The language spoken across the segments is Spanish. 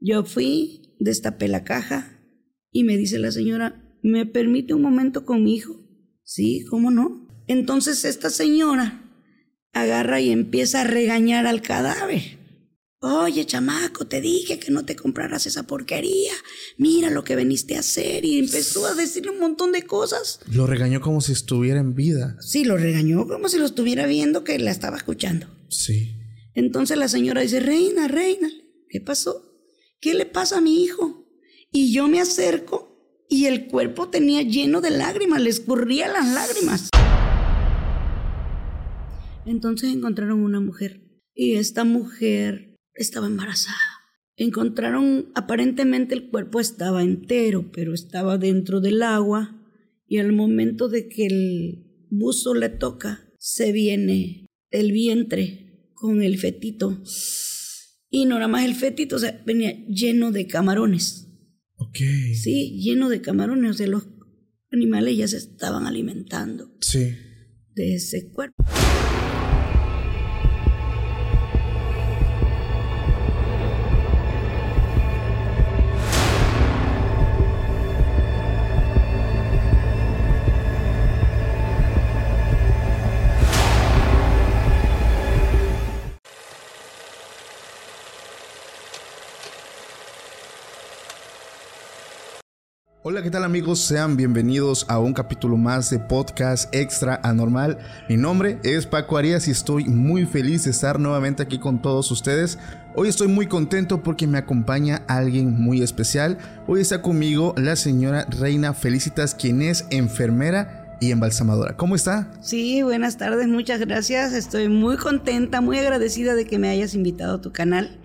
Yo fui, destapé la caja y me dice la señora, ¿me permite un momento con mi hijo? Sí, ¿cómo no? Entonces esta señora agarra y empieza a regañar al cadáver. Oye, chamaco, te dije que no te compraras esa porquería. Mira lo que veniste a hacer. Y empezó a decirle un montón de cosas. Lo regañó como si estuviera en vida. Sí, lo regañó como si lo estuviera viendo que la estaba escuchando. Sí. Entonces la señora dice, reina, reina, ¿qué pasó? ¿Qué le pasa a mi hijo? Y yo me acerco y el cuerpo tenía lleno de lágrimas, le escurría las lágrimas. Entonces encontraron una mujer y esta mujer estaba embarazada. Encontraron, aparentemente el cuerpo estaba entero, pero estaba dentro del agua y al momento de que el buzo le toca, se viene el vientre con el fetito. Y no nada más el fetito, o sea, venía lleno de camarones. Ok. Sí, lleno de camarones, o sea, los animales ya se estaban alimentando Sí. de ese cuerpo. Hola, ¿qué tal amigos? Sean bienvenidos a un capítulo más de Podcast Extra Anormal. Mi nombre es Paco Arias y estoy muy feliz de estar nuevamente aquí con todos ustedes. Hoy estoy muy contento porque me acompaña alguien muy especial. Hoy está conmigo la señora Reina Felicitas, quien es enfermera y embalsamadora. ¿Cómo está? Sí, buenas tardes, muchas gracias. Estoy muy contenta, muy agradecida de que me hayas invitado a tu canal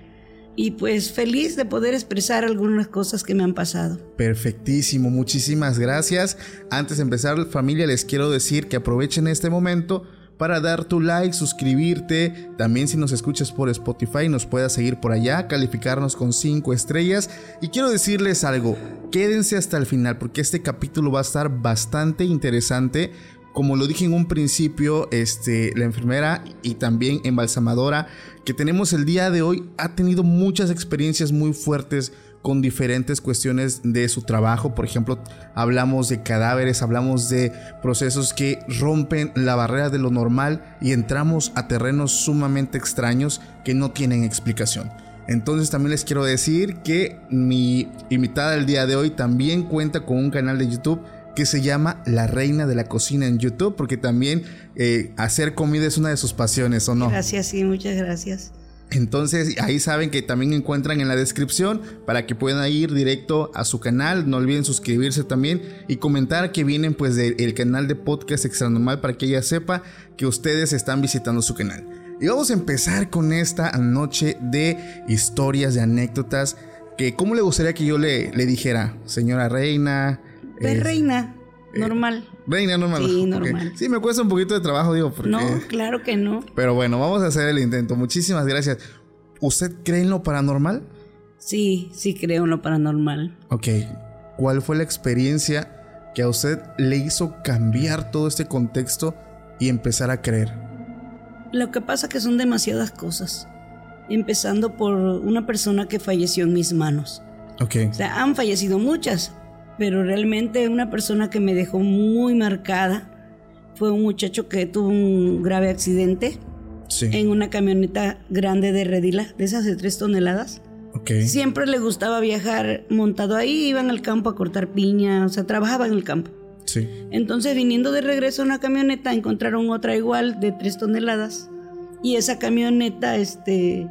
y pues feliz de poder expresar algunas cosas que me han pasado. Perfectísimo, muchísimas gracias. Antes de empezar, familia, les quiero decir que aprovechen este momento para dar tu like, suscribirte. También si nos escuchas por Spotify, nos puedas seguir por allá, calificarnos con 5 estrellas. Y quiero decirles algo, quédense hasta el final porque este capítulo va a estar bastante interesante. Como lo dije en un principio, este, la enfermera y también embalsamadora que tenemos el día de hoy ha tenido muchas experiencias muy fuertes con diferentes cuestiones de su trabajo. Por ejemplo, hablamos de cadáveres, hablamos de procesos que rompen la barrera de lo normal y entramos a terrenos sumamente extraños que no tienen explicación. Entonces también les quiero decir que mi invitada del día de hoy también cuenta con un canal de YouTube que se llama La Reina de la Cocina en YouTube, porque también eh, hacer comida es una de sus pasiones, ¿o no? Gracias, sí, muchas gracias. Entonces ahí saben que también encuentran en la descripción para que puedan ir directo a su canal. No olviden suscribirse también y comentar que vienen pues del canal de podcast extra normal para que ella sepa que ustedes están visitando su canal. Y vamos a empezar con esta noche de historias, de anécdotas. Que, ¿Cómo le gustaría que yo le, le dijera, señora reina? De eh, reina, normal. Reina normal. Sí, normal. Sí, me cuesta un poquito de trabajo, digo, porque... No, claro que no. Pero bueno, vamos a hacer el intento. Muchísimas gracias. ¿Usted cree en lo paranormal? Sí, sí creo en lo paranormal. Ok. ¿Cuál fue la experiencia que a usted le hizo cambiar todo este contexto y empezar a creer? Lo que pasa que son demasiadas cosas. Empezando por una persona que falleció en mis manos. Ok. O sea, han fallecido muchas, pero realmente una persona que me dejó muy marcada fue un muchacho que tuvo un grave accidente Sí. en una camioneta grande de redila, de esas de tres toneladas. Ok. Siempre le gustaba viajar montado ahí, iban al campo a cortar piña, o sea, trabajaba en el campo. Sí. Entonces, viniendo de regreso a una camioneta, encontraron otra igual de tres toneladas. Y esa camioneta, este,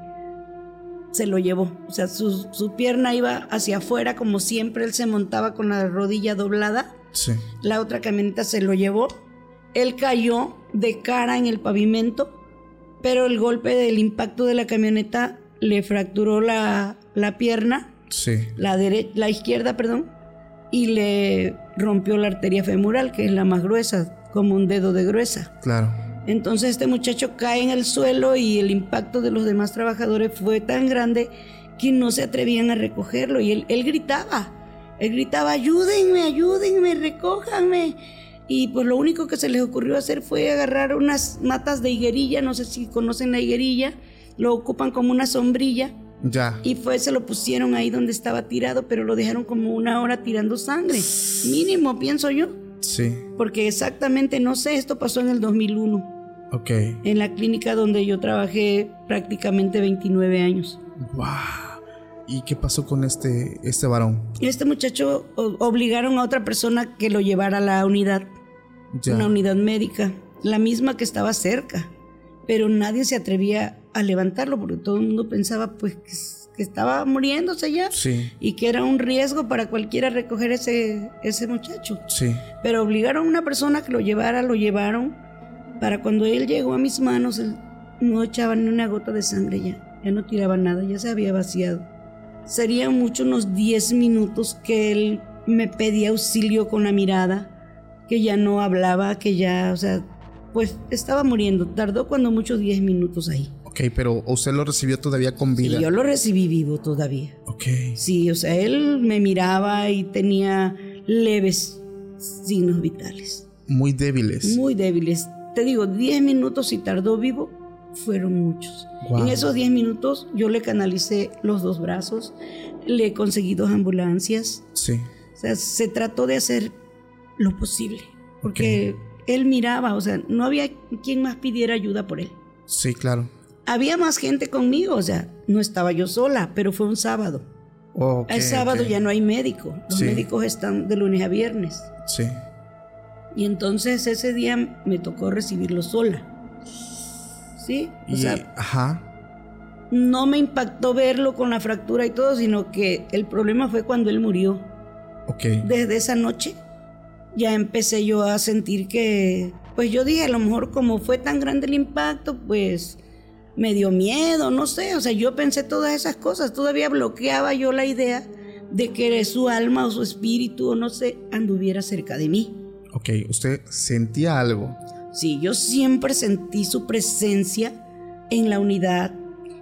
se lo llevó. O sea, su, su pierna iba hacia afuera, como siempre, él se montaba con la rodilla doblada. Sí. La otra camioneta se lo llevó. Él cayó de cara en el pavimento, pero el golpe del impacto de la camioneta le fracturó la, la pierna Sí. la, dere- la izquierda, perdón, y le rompió la arteria femoral, que es la más gruesa, como un dedo de gruesa. Claro. Entonces este muchacho cae en el suelo y el impacto de los demás trabajadores fue tan grande que no se atrevían a recogerlo y él, él gritaba, él gritaba, ayúdenme, ayúdenme, recójanme. Y pues lo único que se les ocurrió hacer fue agarrar unas matas de higuerilla, no sé si conocen la higuerilla, lo ocupan como una sombrilla Ya. Y fue, se lo pusieron ahí donde estaba tirado, pero lo dejaron como una hora tirando sangre. Mínimo, pienso yo. Sí. Porque exactamente, no sé, esto pasó en el 2001, Ok. en la clínica donde yo trabajé prácticamente 29 años. Wow. ¿Y qué pasó con este, este varón? Este muchacho obligaron a otra persona que lo llevara a la unidad, Ya. una unidad médica, la misma que estaba cerca. Pero nadie se atrevía a levantarlo porque todo el mundo pensaba pues que, que estaba muriéndose ya Sí, y que era un riesgo para cualquiera recoger ese, ese muchacho. sí. Pero obligaron a una persona que lo llevara, lo llevaron. Para cuando él llegó a mis manos, él no echaba ni una gota de sangre ya. Ya no tiraba nada, ya se había vaciado. Serían mucho unos 10 minutos que él me pedía auxilio con la mirada, que ya no hablaba, que ya, o sea, pues estaba muriendo. Tardó cuando mucho 10 minutos ahí. Ok, pero usted lo recibió todavía con vida. yo lo recibí vivo todavía. Ok. Sí, o sea, él me miraba y tenía leves signos vitales. Muy débiles. muy débiles. Te digo, 10 minutos y tardó vivo, fueron muchos. Guau. En esos 10 minutos yo le canalicé los dos brazos, le conseguí dos ambulancias, Sí. o sea, se trató de hacer lo posible, porque él miraba, o sea, no había quien más pidiera ayuda por él. Sí, claro. Había más gente conmigo, o sea, no estaba yo sola, pero fue un sábado. Ok, El sábado ya no hay médico, los Sí. médicos están de lunes a viernes. Sí. Y entonces ese día me tocó recibirlo sola. ¿Sí? O Y, sea, ajá. no me impactó verlo con la fractura y todo, sino que el problema fue cuando él murió. Ok. Desde esa noche ya empecé yo a sentir que, pues yo dije, a lo mejor como fue tan grande el impacto, pues me dio miedo, no sé, o sea, yo pensé todas esas cosas, todavía bloqueaba yo la idea de que su alma o su espíritu o no sé anduviera cerca de mí. Ok. Usted sentía algo. Sí, yo siempre sentí su presencia en la unidad.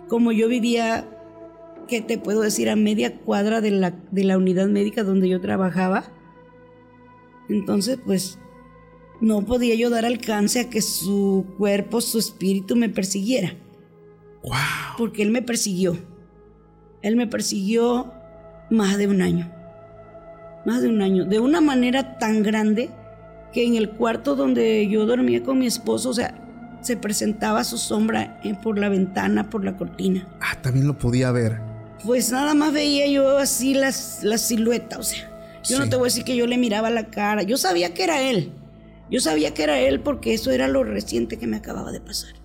Como yo vivía, ¿qué te puedo decir? A media cuadra de la, de la unidad médica donde yo trabajaba. Entonces, pues, no podía yo dar alcance a que su cuerpo, su espíritu me persiguiera. Wow. Porque él me persiguió. Él me persiguió más de un año. Más de un año. De una manera tan grande que en el cuarto donde yo dormía con mi esposo, o sea, se presentaba su sombra eh, por la ventana, por la cortina. Ah, también lo podía ver. Pues nada más veía yo así las, la silueta, o sea, yo no te voy a decir que yo le miraba la cara, yo sabía que era él, yo sabía que era él porque eso era lo reciente que me acababa de pasar.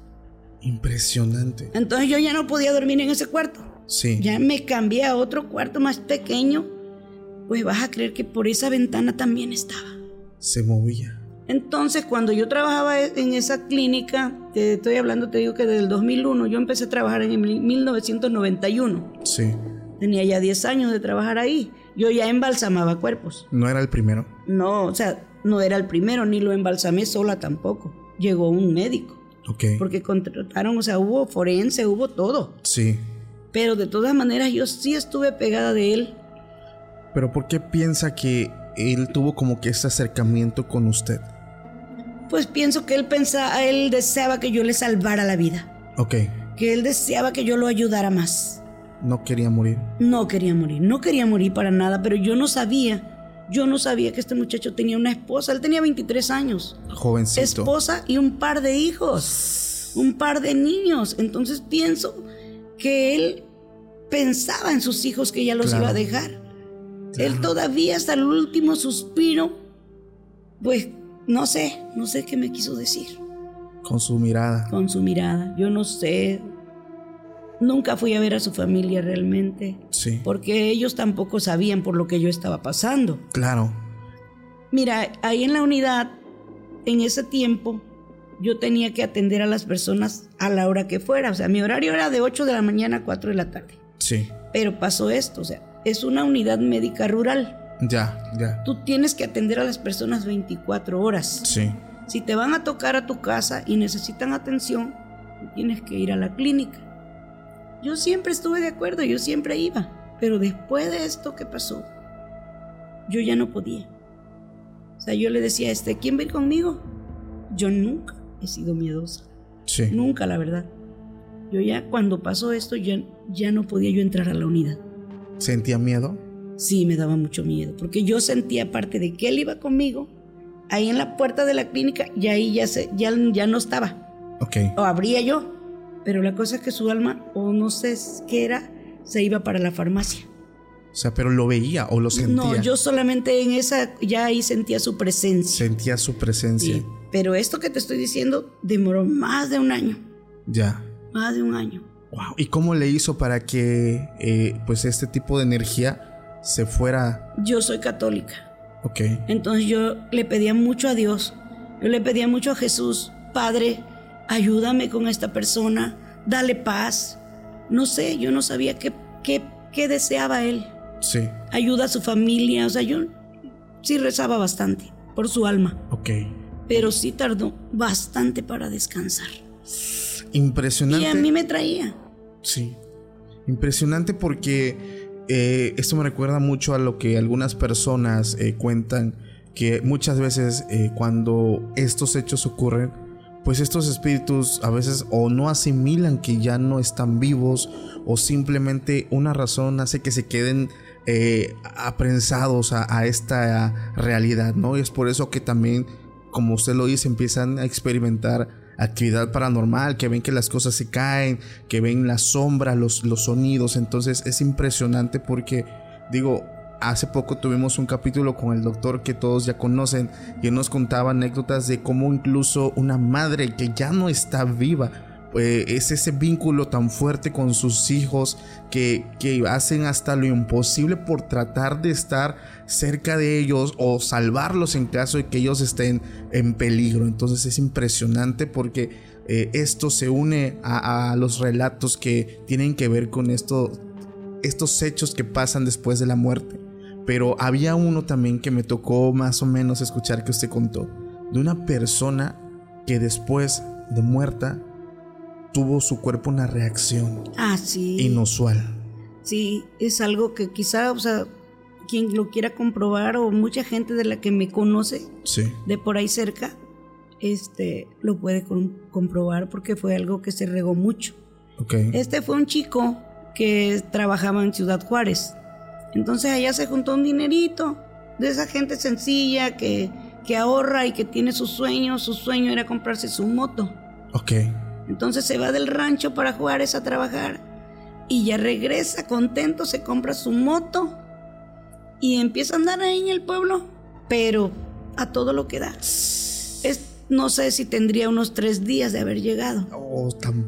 Impresionante. Entonces yo ya no podía dormir en ese cuarto. Sí. Ya me cambié a otro cuarto más pequeño, pues vas a creer que por esa ventana también estaba. Se movía. Entonces, cuando yo trabajaba en esa clínica, te estoy hablando, te digo que desde el 2001, yo empecé a trabajar en el 1991. Sí. Tenía ya 10 años de trabajar ahí. Yo ya embalsamaba cuerpos. No era el primero. No, o sea, no era el primero, ni lo embalsamé sola tampoco. Llegó un médico, Porque contrataron, o sea, hubo forense, hubo todo. Sí. Pero de todas maneras, yo sí estuve pegada de él Pero ¿por qué piensa que él tuvo como que ese acercamiento con usted? Pues pienso que él pensaba, él deseaba que yo le salvara la vida, Ok. que él deseaba que yo lo ayudara más. No quería morir. No quería morir, no quería morir para nada, pero yo no sabía, yo no sabía que este muchacho tenía una esposa, él tenía 23 años, Jovencito. esposa y un par de hijos, un par de niños. Entonces pienso que él pensaba en sus hijos que ya los Claro. iba a dejar. Él todavía hasta el último suspiro, pues no sé, no sé qué me quiso decir. Con su mirada. con su mirada. Yo no sé. Nunca fui a ver a su familia realmente, Sí. porque ellos tampoco sabían por lo que yo estaba pasando. Claro. Mira, ahí en la unidad, en ese tiempo, yo tenía que atender a las personas a la hora que fuera. O sea, mi horario era de 8 de la mañana a 4 de la tarde. Sí. Pero pasó esto, o sea, es una unidad médica rural. Ya, ya. Tú tienes que atender a las personas 24 horas. Sí. Si te van a tocar a tu casa y necesitan atención, tienes que ir a la clínica. Yo siempre estuve de acuerdo, yo siempre iba, pero después de esto que pasó, yo ya no podía. O sea, yo le decía a este, ¿quién va a ir conmigo? Yo nunca he sido miedosa, Sí. nunca la verdad. Yo ya cuando pasó esto ya, ya no podía yo entrar a la unidad. ¿Sentía miedo? Sí, me daba mucho miedo, porque yo sentía aparte de que él iba conmigo, ahí en la puerta de la clínica, y ahí ya, se, ya, ya no estaba. Ok. O abría yo. Pero la cosa es que su alma, o no sé qué era, se iba para la farmacia. O sea, pero lo veía o lo sentía. No, yo solamente en esa, ya ahí sentía su presencia. Sentía su presencia. Sí, pero esto que te estoy diciendo demoró más de un año. Ya. Más de un año. Wow. ¿Y cómo le hizo para que eh, pues este tipo de energía se fuera? Yo soy católica. Ok. Entonces yo le pedía mucho a Dios. Yo le pedía mucho a Jesús. Padre, ayúdame con esta persona. Dale paz. No sé, yo no sabía qué, qué, qué deseaba él. Sí. Ayuda a su familia. O sea, yo sí rezaba bastante por su alma. Ok. Pero sí tardó bastante para descansar. Impresionante. Y a mí me traía. Sí. Impresionante porque eh, esto me recuerda mucho a lo que algunas personas eh, cuentan, que muchas veces eh, cuando estos hechos ocurren, pues estos espíritus a veces o no asimilan que ya no están vivos o simplemente una razón hace que se queden aprensados a, esta realidad, ¿no? Y es por eso que también, como usted lo dice, empiezan a experimentar actividad paranormal, que ven que las cosas se caen, que ven la sombra, los, los sonidos. Entonces es impresionante porque, digo, hace poco tuvimos un capítulo con el doctor que todos ya conocen y él nos contaba anécdotas de cómo incluso una madre que ya no está viva, eh, es ese vínculo tan fuerte con sus hijos que, que hacen hasta lo imposible por tratar de estar cerca de ellos o salvarlos en caso de que ellos estén en peligro. Entonces es impresionante porque eh, esto se une a, los relatos que tienen que ver con esto, estos hechos que pasan después de la muerte. Pero había uno también que me tocó más o menos escuchar que usted contó, de una persona que después de muerta tuvo su cuerpo una reacción ah, sí. inusual. Sí, es algo que quizá, o sea, quien lo quiera comprobar o mucha gente de la que me conoce sí. de por ahí cerca, este, lo puede comprobar porque fue algo que se regó mucho. Okay. Este fue un chico que trabajaba en Ciudad Juárez. Entonces allá se juntó un dinerito de esa gente sencilla que, que ahorra y que tiene sus sueños. Su sueño era comprarse su moto. Ok. Entonces se va del rancho para Juárez a trabajar y ya regresa contento, se compra su moto y empieza a andar ahí en el pueblo, pero a todo lo que da. Es, no sé si tendría unos tres días de haber llegado. Oh, tan,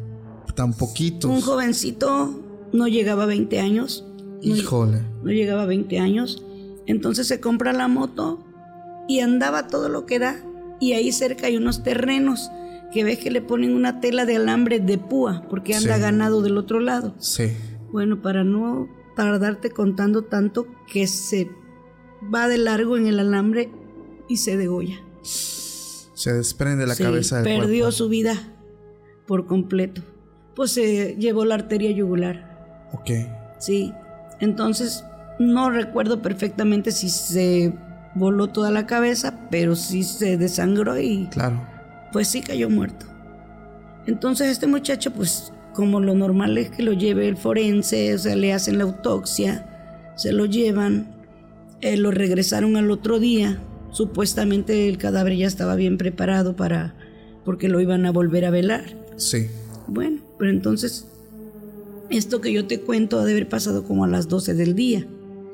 tan poquitos. Un jovencito no llegaba a 20 años. Híjole. No, no llegaba a 20 años. Entonces se compra la moto y andaba todo lo que da. Y ahí cerca hay unos terrenos que ves que le ponen una tela de alambre de púa porque anda Sí. ganado del otro lado. Sí. Bueno, para no tardarte contando tanto que se va de largo en el alambre y se degolla. Se desprende la Sí, cabeza del perdió cuerpo. su vida por completo. Pues se llevó la arteria yugular. Ok. Sí. Entonces, no recuerdo perfectamente si se voló toda la cabeza, pero sí se desangró y Claro. pues sí cayó muerto. Entonces este muchacho, pues como lo normal es que lo lleve el forense, o sea, le hacen la autopsia, se lo llevan, eh, lo regresaron al otro día, supuestamente el cadáver ya estaba bien preparado para, porque lo iban a volver a velar. Sí. Bueno, pero entonces, esto que yo te cuento ha de haber pasado como a las 12 del día.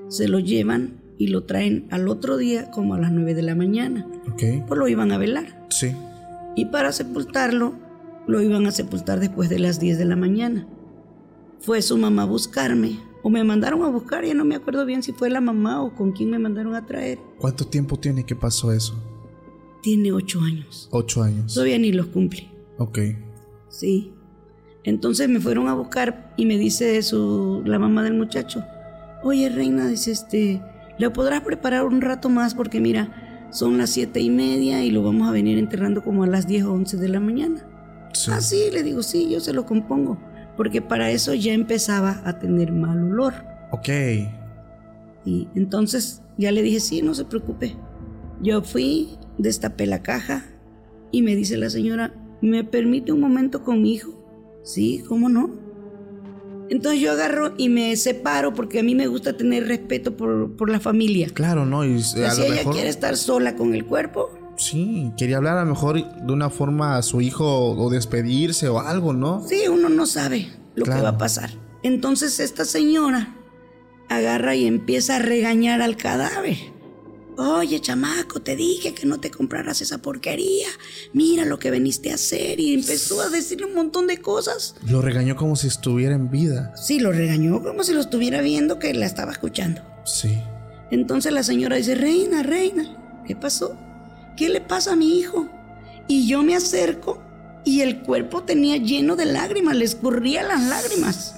Se lo llevan y lo traen al otro día como a las 9 de la mañana. Ok. Pues lo iban a velar. Sí. Y para sepultarlo, lo iban a sepultar después de las 10 de la mañana. Fue su mamá a buscarme, o me mandaron a buscar, ya no me acuerdo bien si fue la mamá o con quién me mandaron a traer. ¿Cuánto tiempo tiene que pasó eso? Tiene ocho años. Ocho años. Todavía ni los cumple. Ok. Sí. Entonces me fueron a buscar y me dice su, la mamá del muchacho, oye reina, dice este, ¿le podrás preparar un rato más? Porque mira, son las siete y media y lo vamos a venir enterrando como a las 10 o 11 de la mañana. Sí. Ah, sí, le digo, sí, yo se lo compongo. Porque para eso ya empezaba a tener mal olor. Ok. Y entonces ya le dije, sí, no se preocupe. Yo fui, destapé la caja y me dice la señora, ¿me permite un momento con mi hijo? Sí, ¿cómo no? Entonces yo agarro y me separo porque a mí me gusta tener respeto por, la familia. Claro, ¿no? Y si ella quiere estar sola con el cuerpo. Sí, quería hablar a lo mejor de una forma a su hijo o despedirse o algo, ¿no? Sí, uno no sabe lo que va a pasar. Entonces esta señora agarra y empieza a regañar al cadáver. Oye, chamaco, te dije que no te compraras esa porquería. Mira lo que veniste a hacer. Y empezó a decirle un montón de cosas. Lo regañó como si estuviera en vida. Sí, lo regañó como si lo estuviera viendo que la estaba escuchando. Sí. Entonces la señora dice, reina, reina, ¿qué pasó? ¿Qué le pasa a mi hijo? Y yo me acerco y el cuerpo tenía lleno de lágrimas, le escurría las lágrimas.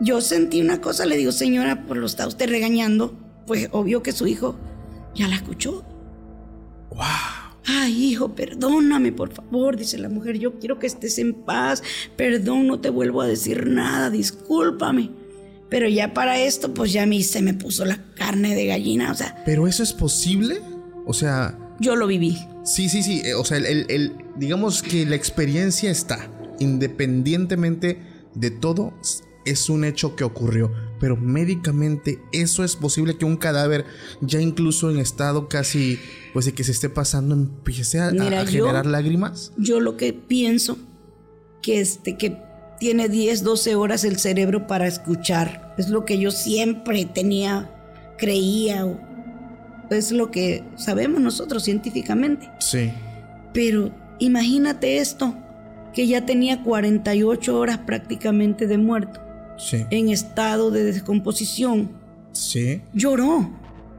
Yo sentí una cosa, le digo, señora, pues lo está usted regañando. Pues obvio que su hijo ya la escuchó. ¡Wow! Ay, hijo, perdóname, por favor, dice la mujer. Yo quiero que estés en paz. Perdón, no te vuelvo a decir nada, discúlpame. Pero ya para esto, pues ya a mí se me puso la carne de gallina, o sea. ¿Pero eso es posible? O sea. Yo lo viví. Sí, sí, sí. Eh, o sea, el, digamos que la experiencia está. Independientemente de todo, es un hecho que ocurrió pero médicamente eso es posible que un cadáver ya incluso en estado casi pues de que se esté pasando empiece a, generar lágrimas. Yo lo que pienso que este que tiene 10, 12 horas el cerebro para escuchar. Es lo que yo siempre tenía, creía es lo que sabemos nosotros científicamente. Sí. Pero imagínate esto, que ya tenía 48 horas prácticamente de muerto en estado de descomposición. Sí. Lloró.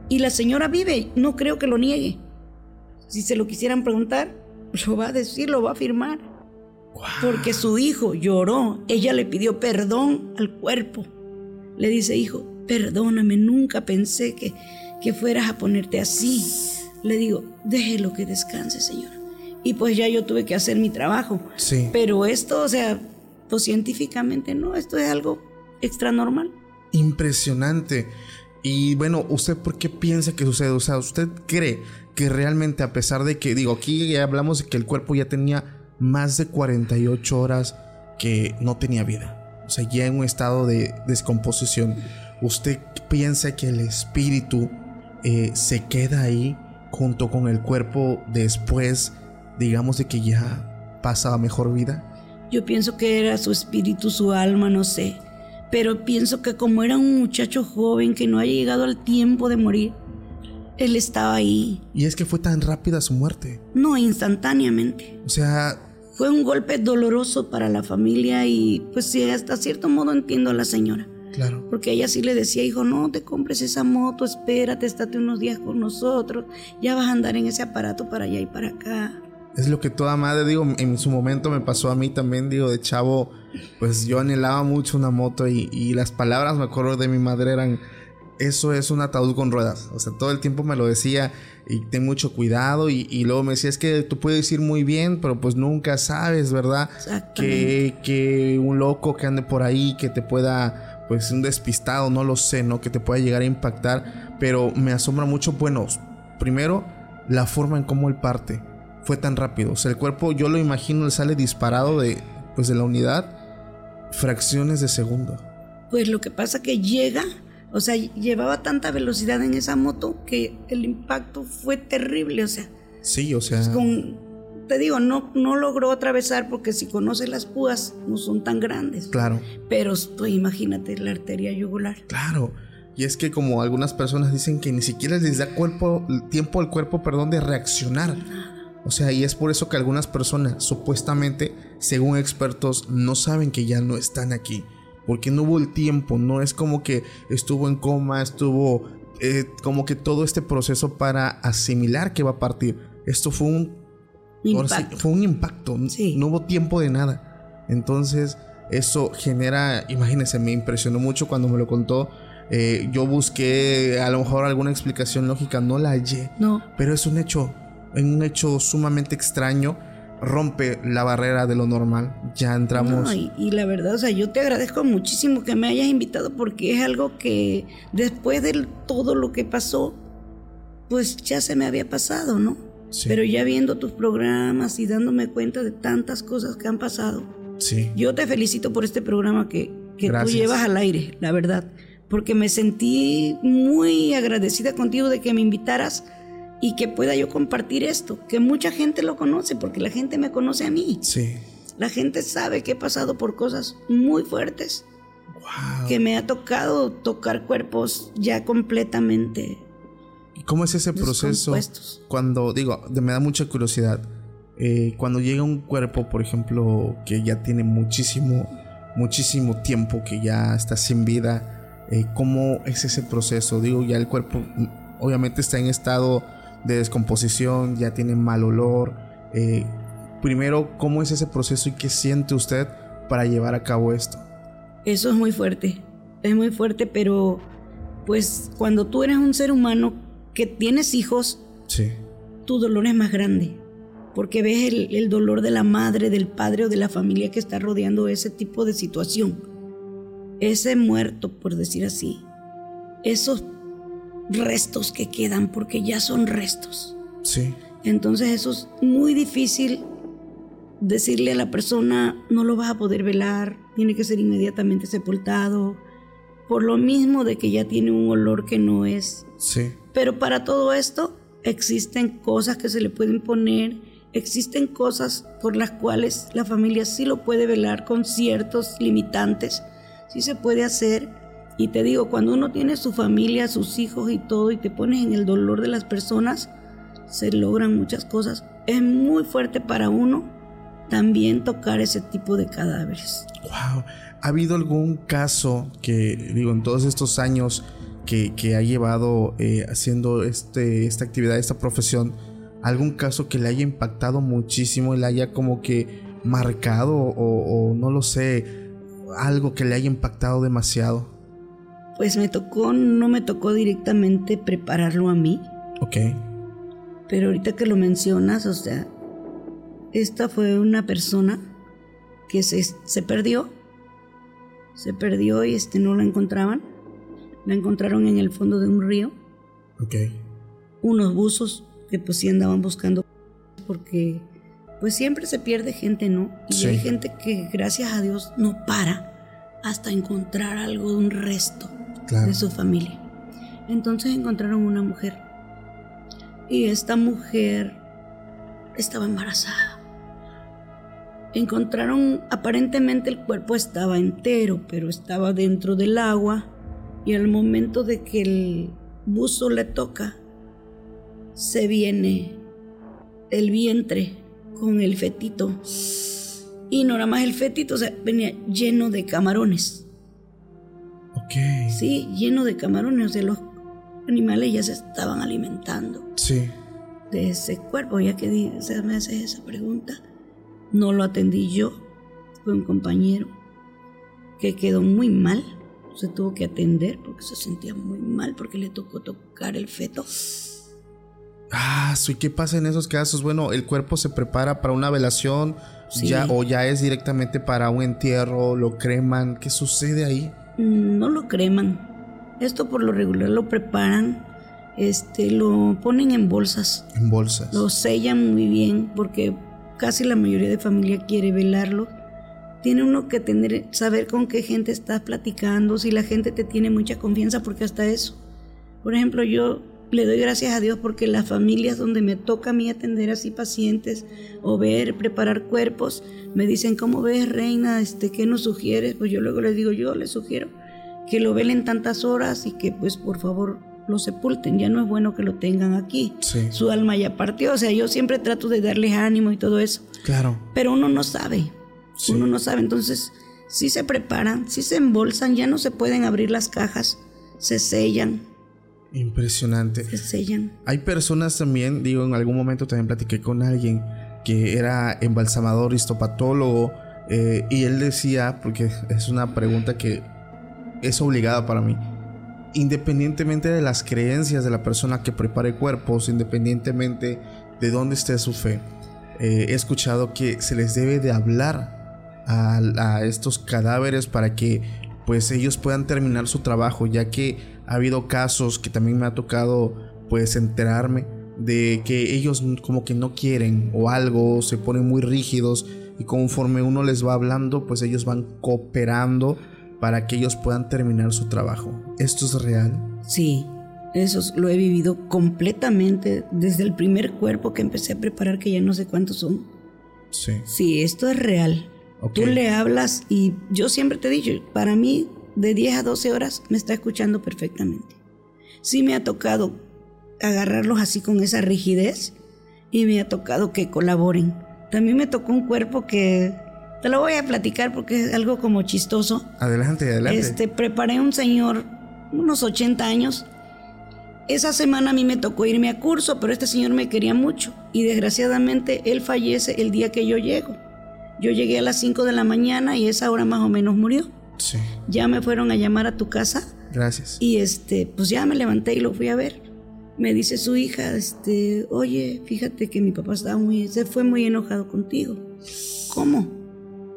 Y la señora vive, no creo que lo niegue. Si se lo quisieran preguntar, lo va a decir, lo va a afirmar. Porque su hijo lloró, ella le pidió perdón al cuerpo. Le dice, hijo, perdóname, nunca pensé que, que fueras a ponerte así. Le digo, déjelo que descanse, señora. Y pues ya yo tuve que hacer mi trabajo. Sí. Pero esto, o sea, pues científicamente no, esto es algo extra normal. Impresionante. Y bueno, ¿usted por qué piensa que sucede? O sea, ¿usted cree que realmente a pesar de que, digo, aquí ya hablamos de que el cuerpo ya tenía más de 48 horas que no tenía vida? O sea, ya en un estado de descomposición. ¿Usted piensa que el espíritu eh, se queda ahí junto con el cuerpo después, digamos, de que ya pasaba mejor vida? Yo pienso que era su espíritu, su alma, no sé pero pienso que como era un muchacho joven que no ha llegado al tiempo de morir, él estaba ahí. Y es que fue tan rápida su muerte. No, instantáneamente. O sea... Fue un golpe doloroso para la familia y pues sí, hasta cierto modo entiendo a la señora. Claro. Porque ella sí le decía, hijo, no te compres esa moto, espérate, estate unos días con nosotros, ya vas a andar en ese aparato para allá y para acá. Es lo que toda madre, digo, en su momento me pasó a mí también, digo, de chavo, pues yo anhelaba mucho una moto y, las palabras, me acuerdo de mi madre, eran, eso es un ataúd con ruedas. O sea, todo el tiempo me lo decía y ten mucho cuidado y, luego me decía, es que tú puedes ir muy bien, pero pues nunca sabes, ¿verdad? Que, que un loco que ande por ahí, que te pueda, pues un despistado, no lo sé, ¿no? Que te pueda llegar a impactar, pero me asombra mucho, bueno, primero, la forma en cómo él parte fue tan rápido. O sea, el cuerpo, yo lo imagino, le sale disparado de, pues, de la unidad fracciones de segundo. Pues lo que pasa que llega, o sea, llevaba tanta velocidad en esa moto que el impacto fue terrible, o sea. Sí, o sea. Con, te digo, no, no logró atravesar porque si conoces las púas no son tan grandes. Claro. Pero pues, imagínate la arteria yugular. Claro. Y es que como algunas personas dicen que ni siquiera les da cuerpo, tiempo al cuerpo, perdón, de reaccionar. O sea, y es por eso que algunas personas, supuestamente, según expertos, no saben que ya no están aquí. Porque no hubo el tiempo, no es como que estuvo en coma, estuvo eh, como que todo este proceso para asimilar que va a partir. Esto fue un impacto. fue un impacto, no hubo tiempo de nada. Entonces, eso genera, imagínense, me impresionó mucho cuando me lo contó. Eh, yo busqué a lo mejor alguna explicación lógica, no la hallé. No. Pero es un hecho en un hecho sumamente extraño, rompe la barrera de lo normal. Ya entramos. y, la verdad, o sea, yo te agradezco muchísimo que me hayas invitado porque es algo que después de todo lo que pasó, pues ya se me había pasado, ¿no? Pero ya viendo tus programas y dándome cuenta de tantas cosas que han pasado, Sí. Yo te felicito por este programa que, que tú llevas al aire, la verdad, porque me sentí muy agradecida contigo de que me invitaras y que pueda yo compartir esto, que mucha gente lo conoce, porque la gente me conoce a mí. Sí. La gente sabe que he pasado por cosas muy fuertes, que me ha tocado tocar cuerpos ya completamente. ¿Y cómo es ese proceso? Cuando, digo, me da mucha curiosidad. Eh, cuando llega un cuerpo, por ejemplo, que ya tiene muchísimo, muchísimo tiempo, que ya está sin vida, eh, ¿cómo es ese proceso? Digo, ya el cuerpo mm, obviamente está en estado de descomposición, ya tiene mal olor. Eh, primero, ¿cómo es ese proceso y qué siente usted para llevar a cabo esto? Eso es muy fuerte, es muy fuerte, pero pues cuando tú eres un ser humano que tienes hijos, sí. tu dolor es más grande porque ves el, dolor de la madre, del padre o de la familia que está rodeando ese tipo de situación. Ese muerto, por decir así. Esos restos que quedan, porque ya son restos. Sí. Entonces eso es muy difícil decirle a la persona, no lo vas a poder velar, tiene que ser inmediatamente sepultado, por lo mismo de que ya tiene un olor que no es. Sí. Pero para todo esto existen cosas que se le pueden poner existen cosas por las cuales la familia sí lo puede velar con ciertos limitantes, sí se puede hacer. Y te digo, cuando uno tiene su familia, sus hijos y todo, y te pones en el dolor de las personas, se logran muchas cosas. Es muy fuerte para uno también tocar ese tipo de cadáveres. Wow. ¿Ha habido algún caso que, digo, en todos estos años que, ha llevado eh, haciendo este, esta actividad, esta profesión, algún caso que le haya impactado muchísimo y le haya como que marcado o, no lo sé, algo que le haya impactado demasiado? Pues me tocó, no me tocó directamente prepararlo a mí. Ok. Pero ahorita que lo mencionas, o sea, esta fue una persona que se, se perdió. Se perdió y este, no la encontraban. La encontraron en el fondo de un río. Ok. Unos buzos que pues sí andaban buscando porque pues siempre se pierde gente, ¿no? Y hay gente que gracias a Dios no para hasta encontrar algo de un resto de su familia. Entonces encontraron una mujer y esta mujer estaba embarazada. Encontraron, aparentemente el cuerpo estaba entero, pero estaba dentro del agua y al momento de que el buzo le toca, se viene el vientre con el fetito. Y no nada más el fetito, o sea, venía lleno de camarones. Sí, lleno de camarones. O sea, los animales ya se estaban alimentando. Sí. De ese cuerpo, ya que o sea, me haces esa pregunta. No lo atendí yo, fue un compañero que quedó muy mal. Se tuvo que atender porque se sentía muy mal porque le tocó tocar el feto. Ah, ¿y qué pasa en esos casos? Bueno, el cuerpo se prepara para una velación ya, o ya es directamente para un entierro, lo creman. ¿Qué sucede ahí? No lo creman. Esto por lo regular lo preparan, este, lo ponen en bolsas. En bolsas. Lo sellan muy bien porque casi la mayoría de familia quiere velarlo. Tiene uno que tener, saber con qué gente estás platicando, si la gente te tiene mucha confianza, porque hasta eso. Por ejemplo, yo le doy gracias a Dios porque las familias donde me toca a mí atender así pacientes o ver, preparar cuerpos, me dicen, ¿cómo ves, reina? Este, ¿Qué nos sugieres? Pues yo luego les digo, yo les sugiero que lo velen tantas horas y que pues por favor lo sepulten. Ya no es bueno que lo tengan aquí. Su alma ya partió. O sea, yo siempre trato de darles ánimo y todo eso. Claro. Pero uno no sabe. Uno no sabe. Entonces, si se preparan, si se embolsan, ya no se pueden abrir las cajas, se sellan Impresionante. Se sellan. Hay personas también, digo, en algún momento también platiqué con alguien que era embalsamador, histopatólogo, eh, y él decía, porque es una pregunta que es obligada para mí, independientemente de las creencias de la persona que prepare cuerpos, independientemente de dónde esté su fe, eh, he escuchado que se les debe de hablar a, a estos cadáveres para que pues ellos puedan terminar su trabajo, ya que ha habido casos que también me ha tocado pues enterarme de que ellos como que no quieren o algo, se ponen muy rígidos y conforme uno les va hablando, pues ellos van cooperando para que ellos puedan terminar su trabajo. ¿Esto es real? Sí, eso lo he vivido completamente desde el primer cuerpo que empecé a preparar, que ya no sé cuántos son. Sí. Sí, esto es real. Tú le hablas y yo siempre te he dicho, para mí de 10 a 12 horas me está escuchando perfectamente. Sí me ha tocado agarrarlos así con esa rigidez y me ha tocado que colaboren. También me tocó un cuerpo que te lo voy a platicar porque es algo como chistoso. Adelante, adelante. Este, preparé un señor, unos 80 años. Esa semana a mí me tocó irme a curso, pero este señor me quería mucho y desgraciadamente él fallece el día que yo llego. Yo llegué a las 5 de la mañana y esa hora más o menos murió. Sí. Ya me fueron a llamar a tu casa. Gracias. Y este, pues ya me levanté y lo fui a ver me dice su hija, este, oye, fíjate que mi papá estaba muy, se fue muy enojado contigo. ¿Cómo?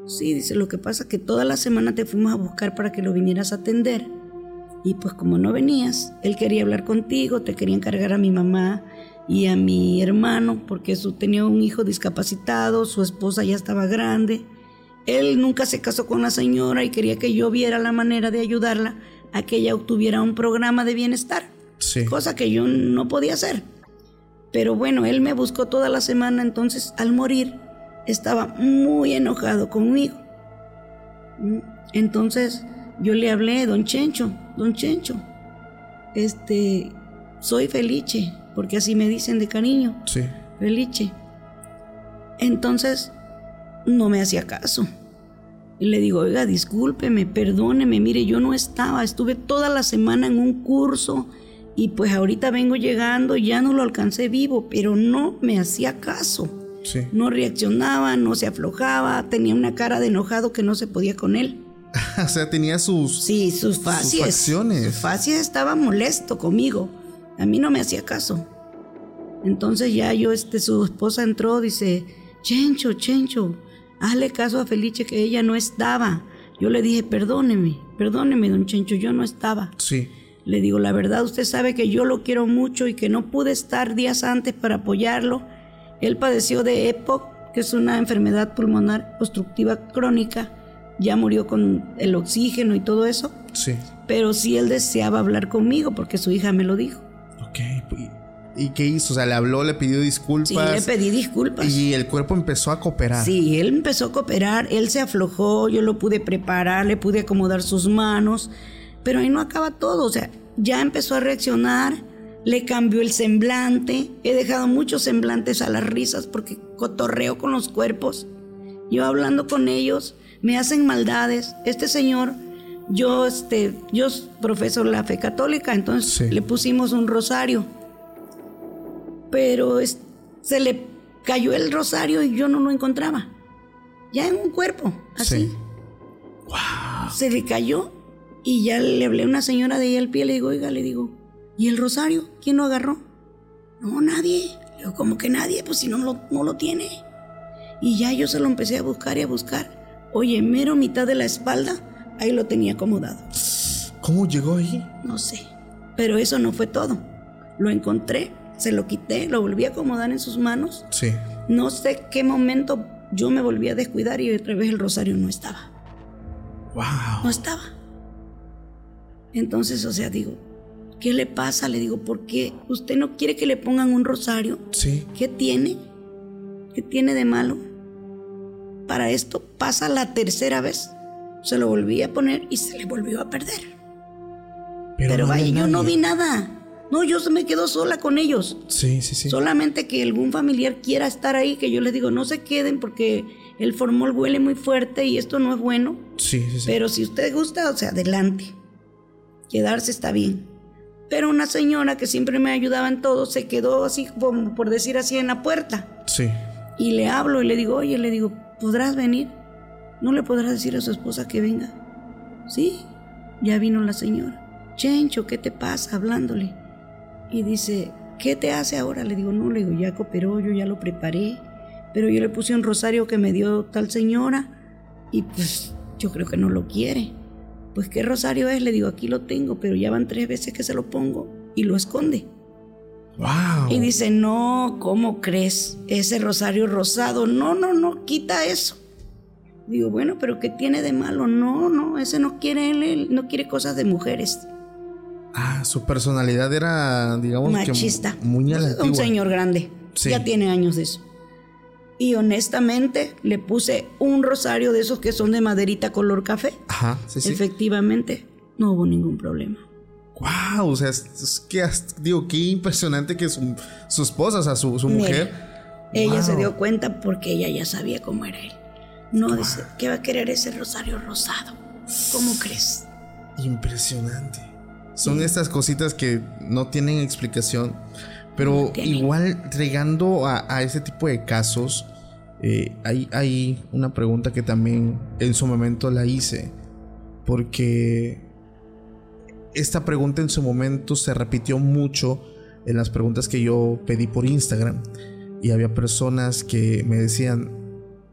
Sí, dice, lo que pasa que toda la semana te fuimos a buscar para que lo vinieras a atender. Y pues como no venías, él quería hablar contigo, te quería encargar a mi mamá y a mi hermano, porque su, tenía un hijo discapacitado, su esposa ya estaba grande. Él nunca se casó con la señora y quería que yo viera la manera de ayudarla a que ella obtuviera un programa de bienestar cosa que yo no podía hacer. Pero bueno, él me buscó toda la semana, entonces al morir estaba muy enojado conmigo. Entonces yo le hablé, don Chencho, don Chencho, este, soy Felice, porque así me dicen de cariño. Sí. Felice. Entonces no me hacía caso. Y le digo, oiga, discúlpeme, perdóneme, mire, yo no estaba, estuve toda la semana en un curso y pues ahorita vengo llegando, ya no lo alcancé vivo, pero no me hacía caso. No reaccionaba, no se aflojaba, tenía una cara de enojado que no se podía con él. o sea, tenía sus... Sí, sus facies. Sus facciones. Sus estaba molesto conmigo. A mí no me hacía caso. Entonces ya yo, este, su esposa entró, dice, Chencho, Chencho, hazle caso a Felice que ella no estaba. Yo le dije, perdóneme, perdóneme, don Chencho, yo no estaba. Sí. Le digo, la verdad, usted sabe que yo lo quiero mucho y que no pude estar días antes para apoyarlo. Él padeció de EPOC, que es una enfermedad pulmonar obstructiva crónica. Ya murió con el oxígeno y todo eso. Sí. Pero sí él deseaba hablar conmigo porque su hija me lo dijo. Ok. ¿Y qué hizo? O sea, le habló, le pidió disculpas. Sí, le pedí disculpas. Y el cuerpo empezó a cooperar. Sí, él empezó a cooperar, él se aflojó, yo lo pude preparar, le pude acomodar sus manos. Pero ahí no acaba todo, o sea, ya empezó a reaccionar, le cambió el semblante, he dejado muchos semblantes a las risas porque cotorreo con los cuerpos. Yo hablando con ellos, me hacen maldades. Este señor, yo, este, yo profeso la fe católica, entonces le pusimos un rosario. Pero se le cayó el rosario y yo no lo encontraba. Ya en un cuerpo, así. Se le cayó y ya le hablé a una señora de ahí al pie, le digo, oiga, le digo, ¿y el rosario? ¿Quién lo agarró? No, nadie. Le digo, ¿cómo que nadie? Pues si no lo, no lo tiene. Y ya yo se lo empecé a buscar y a buscar. Oye, mero mitad de la espalda, ahí lo tenía acomodado. ¿Cómo llegó ahí? No sé. Pero eso no fue todo. Lo encontré, se lo quité, lo volví a acomodar en sus manos. Sí. No sé qué momento yo me volví a descuidar y otra vez el rosario no estaba. Wow. No estaba. Entonces, o sea, digo, ¿qué le pasa? Le digo, ¿por qué usted no quiere que le pongan un rosario? Sí. ¿Qué tiene? ¿Qué tiene de malo? Para esto pasa la tercera vez. Se lo volví a poner y se le volvió a perder. Pero, vaya, yo no vi nada. No, yo se me quedo sola con ellos. Sí, sí, sí. Solamente que algún familiar quiera estar ahí, que yo les digo, no se queden porque el formol huele muy fuerte y esto no es bueno. Sí, sí, sí. Pero si usted gusta, o sea, adelante quedarse está bien. Pero una señora que siempre me ayudaba en todo se quedó así, por decir así, en la puerta. Sí. Y le hablo y le digo, oye, le digo, ¿podrás venir? ¿No le podrás decir a su esposa que venga? Sí, ya vino la señora. Chencho, ¿qué te pasa? Hablándole. Y dice, ¿qué te hace ahora? Le digo, no, le digo, ya cooperó, yo ya lo preparé. Pero yo le puse un rosario que me dio tal señora y pues yo creo que no lo quiere. Pues qué rosario es, le digo, aquí lo tengo, pero ya van tres veces que se lo pongo y lo esconde. Wow. Y dice, no, ¿cómo crees? Ese rosario rosado, no, no, no, quita eso. Digo, bueno, pero ¿qué tiene de malo? No, no, ese no quiere él, no quiere cosas de mujeres. Ah, su personalidad era, digamos, machista. Que muy Un señor grande. Ya tiene años de eso. Y honestamente le puse un rosario de esos que son de maderita color café. Ajá, sí, sí. Efectivamente, no hubo ningún problema. Wow, o sea, es, que digo, qué impresionante que su, esposa, o sea, su, mujer. ella se dio cuenta porque ella ya sabía cómo era él. No dice, ¿qué va a querer ese rosario rosado? ¿Cómo crees? Impresionante. Son estas cositas que no tienen explicación. Pero igual, llegando a, ese tipo de casos, eh, hay, hay una pregunta que también en su momento la hice. Porque esta pregunta en su momento se repitió mucho en las preguntas que yo pedí por Instagram. Y había personas que me decían,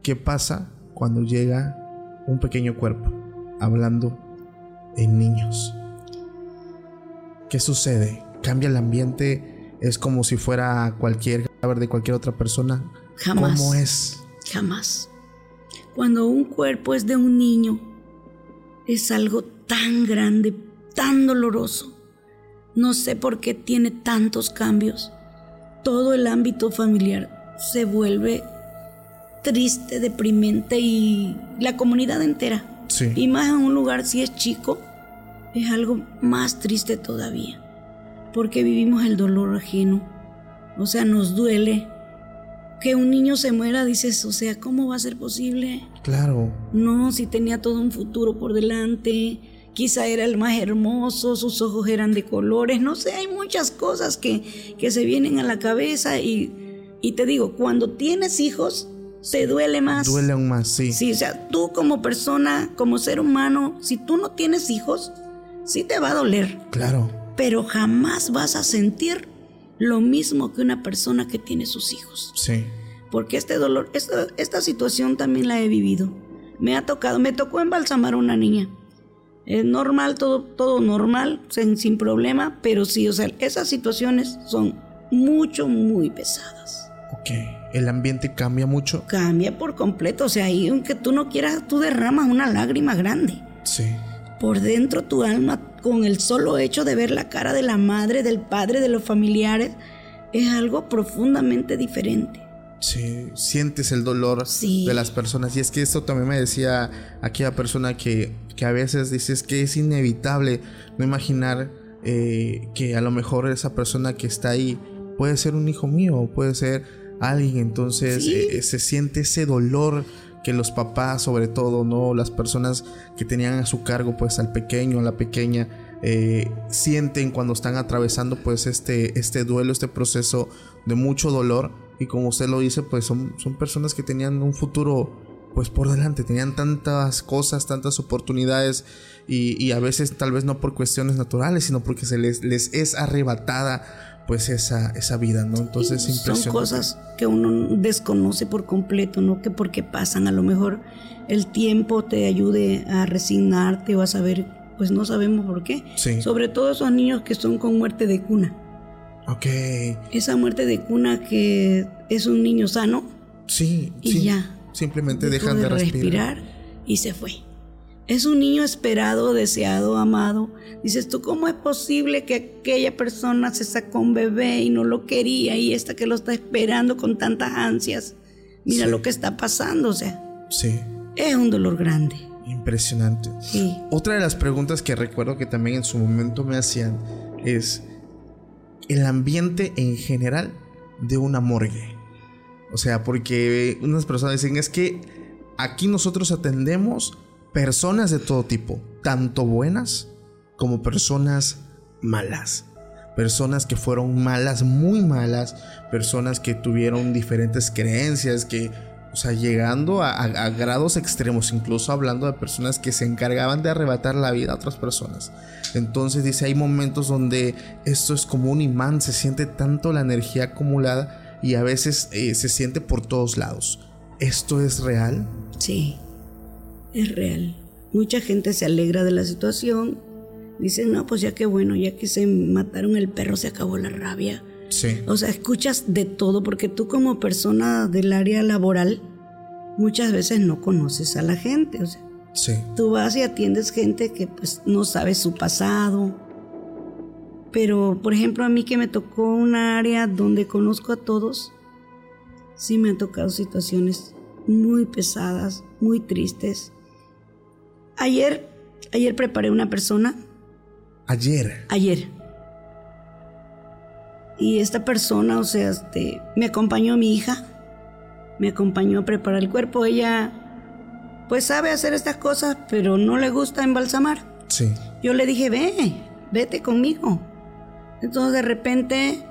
¿qué pasa cuando llega un pequeño cuerpo hablando en niños? ¿Qué sucede? ¿Cambia el ambiente? ¿Es como si fuera cualquier cadáver de cualquier otra persona? Jamás. ¿Cómo es? Jamás. Cuando un cuerpo es de un niño, es algo tan grande, tan doloroso. No sé por qué tiene tantos cambios. Todo el ámbito familiar se vuelve triste, deprimente y la comunidad entera. Y más en un lugar si es chico, es algo más triste todavía. Porque vivimos el dolor ajeno. O sea, nos duele. Que un niño se muera, dices, o sea, ¿cómo va a ser posible? Claro. No, si tenía todo un futuro por delante quizá era el más hermoso, sus ojos eran de colores, no sé, hay muchas cosas que, que se vienen a la cabeza y, y te digo, cuando tienes hijos, se duele más. Duele aún más, sí. Sí, o sea, tú como persona, como ser humano, si tú no tienes hijos, sí te va a doler. Claro. Pero jamás vas a sentir lo mismo que una persona que tiene sus hijos. Sí. Porque este dolor, esta, esta situación también la he vivido. Me ha tocado, me tocó embalsamar a una niña. Es normal, todo, todo normal, sin, sin problema, pero sí, o sea, esas situaciones son mucho, muy pesadas. Ok, ¿el ambiente cambia mucho? Cambia por completo, o sea, ahí aunque tú no quieras, tú derramas una lágrima grande. Sí. Por dentro tu alma, con el solo hecho de ver la cara de la madre, del padre, de los familiares, es algo profundamente diferente. Sí, sientes el dolor de las personas. Y es que esto también me decía aquella persona que, que a veces dices que es inevitable no imaginar eh, que a lo mejor esa persona que está ahí puede ser un hijo mío o puede ser alguien. Entonces eh, se siente ese dolor que los papás, sobre todo, ¿no? Las personas que tenían a su cargo, pues al pequeño, a la pequeña, eh, sienten cuando están atravesando pues este, este duelo, este proceso de mucho dolor. Y como usted lo dice, pues son, son personas que tenían un futuro pues por delante, tenían tantas cosas, tantas oportunidades. Y, a veces tal vez no por cuestiones naturales, sino porque se les, les es arrebatada pues esa, esa vida, ¿no? Entonces impresionante. Son cosas que uno desconoce por completo, ¿no? Que porque pasan, a lo mejor el tiempo te ayude a resignarte o a saber, pues no sabemos por qué. Sobre todo esos niños que son con muerte de cuna. Ok. Esa muerte de cuna que es un niño sano. Sí, y ya. Simplemente dejan de, respirar. y se fue. Es un niño esperado, deseado, amado. Dices tú, ¿cómo es posible que aquella persona se sacó un bebé y no lo quería y esta que lo está esperando con tantas ansias? Mira lo que está pasando, o sea. Sí. Es un dolor grande. Impresionante. Sí. Otra de las preguntas que recuerdo que también en su momento me hacían es, el ambiente en general de una morgue. O sea, porque unas personas dicen es que aquí nosotros atendemos personas de todo tipo, tanto buenas como personas malas. Personas que fueron malas, muy malas, personas que tuvieron diferentes creencias, que o sea, llegando a, grados extremos, incluso hablando de personas que se encargaban de arrebatar la vida a otras personas. Entonces dice, hay momentos donde esto es como un imán, se siente tanto la energía acumulada y a veces eh, se siente por todos lados. ¿Esto es real? Sí, es real. Mucha gente se alegra de la situación. Dicen, no, pues ya que bueno, ya que se mataron el perro, se acabó la rabia Sí. O sea, escuchas de todo porque tú como persona del área laboral muchas veces no conoces a la gente. O sea, Sí. tú vas y atiendes gente que pues no sabe su pasado. Pero, por ejemplo, a mí que me tocó una área donde conozco a todos, sí me han tocado situaciones muy pesadas, muy tristes. Ayer, ayer preparé una persona, Ayer. ayer. Y esta persona, o sea, este, me acompañó mi hija, me acompañó a preparar el cuerpo. Ella, pues sabe hacer estas cosas, pero no le gusta embalsamar. Sí. Yo le dije, ve, vete conmigo. Entonces de repente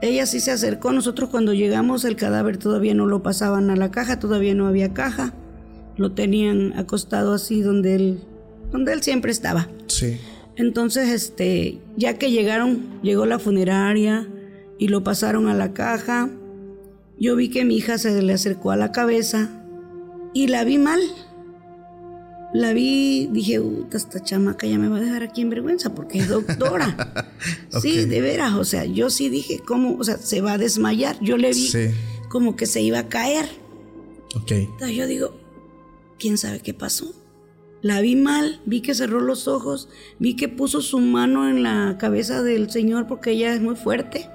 ella sí se acercó. Nosotros cuando llegamos el cadáver todavía no lo pasaban a la caja, todavía no había caja. Lo tenían acostado así donde él, donde él siempre estaba. Sí. Entonces, este, ya que llegaron, llegó la funeraria y lo pasaron a la caja. Yo vi que mi hija se le acercó a la cabeza y la vi mal. La vi, dije, "Uta, esta chamaca ya me va a dejar aquí en vergüenza porque es doctora. Sí, Ok. de veras, o sea, yo sí dije, ¿cómo? O sea, se va a desmayar. Yo le vi Sí. como que se iba a caer. Ok. Entonces yo digo, ¿quién sabe qué pasó? La vi mal, vi que cerró los ojos, vi que puso su mano en la cabeza del Señor porque ella es muy fuerte.